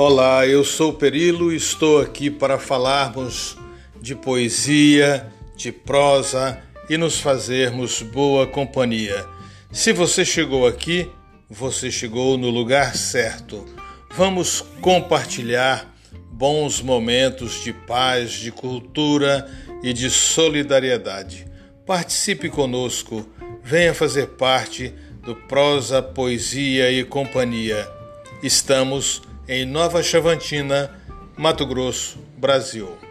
Olá, eu sou Perilo e estou aqui para falarmos de poesia, de prosa e nos fazermos boa companhia. Se você chegou aqui, você chegou no lugar certo. Vamos compartilhar bons momentos de paz, de cultura e de solidariedade. Participe conosco, venha fazer parte do Prosa, Poesia e Companhia. Estamos em Nova Chavantina, Mato Grosso, Brasil.